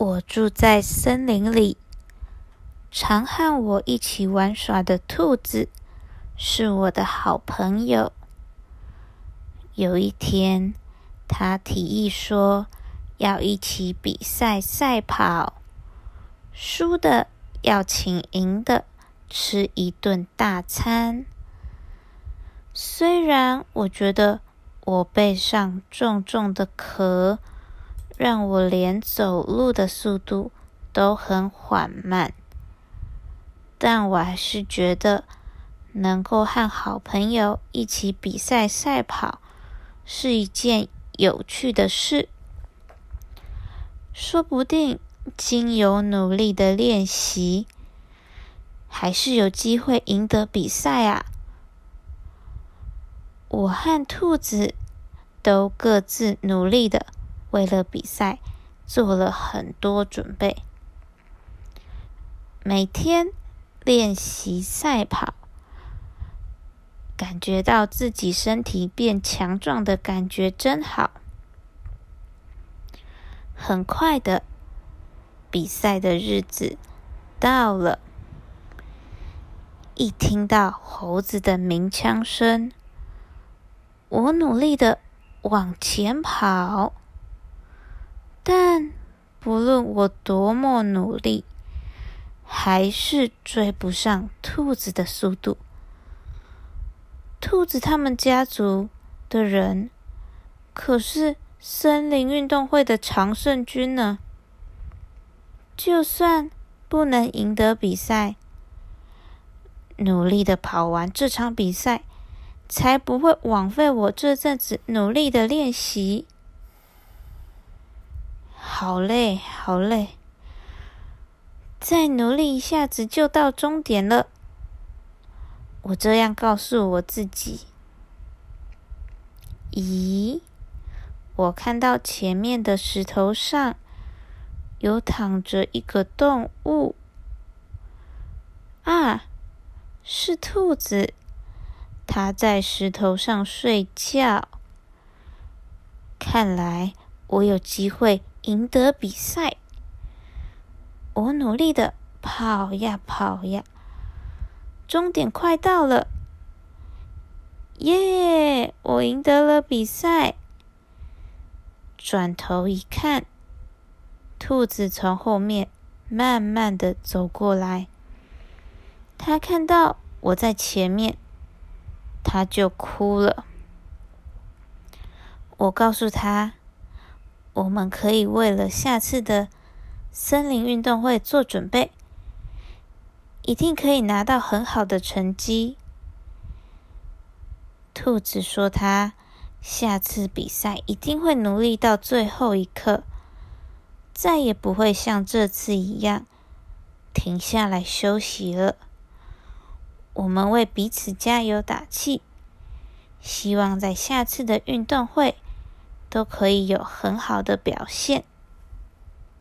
我住在森林里，常和我一起玩耍的兔子是我的好朋友。有一天，他提议说要一起比赛赛跑，输的要请赢的吃一顿大餐。虽然我觉得我背上重重的壳。让我连走路的速度都很缓慢，但我还是觉得能够和好朋友一起比赛赛跑是一件有趣的事。说不定经由努力的练习，还是有机会赢得比赛啊！我和兔子都各自努力的。为了比赛，做了很多准备。每天练习赛跑，感觉到自己身体变强壮的感觉真好。很快的，比赛的日子到了。一听到猴子的鸣枪声，我努力的往前跑。但不论我多么努力，还是追不上兔子的速度。兔子他们家族的人可是森林运动会的常胜军呢。就算不能赢得比赛，努力的跑完这场比赛，才不会枉费我这阵子努力的练习。好累，好累！再努力一下子就到终点了。我这样告诉我自己。咦，我看到前面的石头上有躺着一个动物。啊，是兔子，它在石头上睡觉。看来我有机会。赢得比赛，我努力的跑呀跑呀，终点快到了，耶！我赢得了比赛。转头一看，兔子从后面慢慢的走过来，他看到我在前面，他就哭了。我告诉他。我们可以为了下次的森林运动会做准备，一定可以拿到很好的成绩。兔子说：“他下次比赛一定会努力到最后一刻，再也不会像这次一样停下来休息了。”我们为彼此加油打气，希望在下次的运动会。都可以有很好的表现。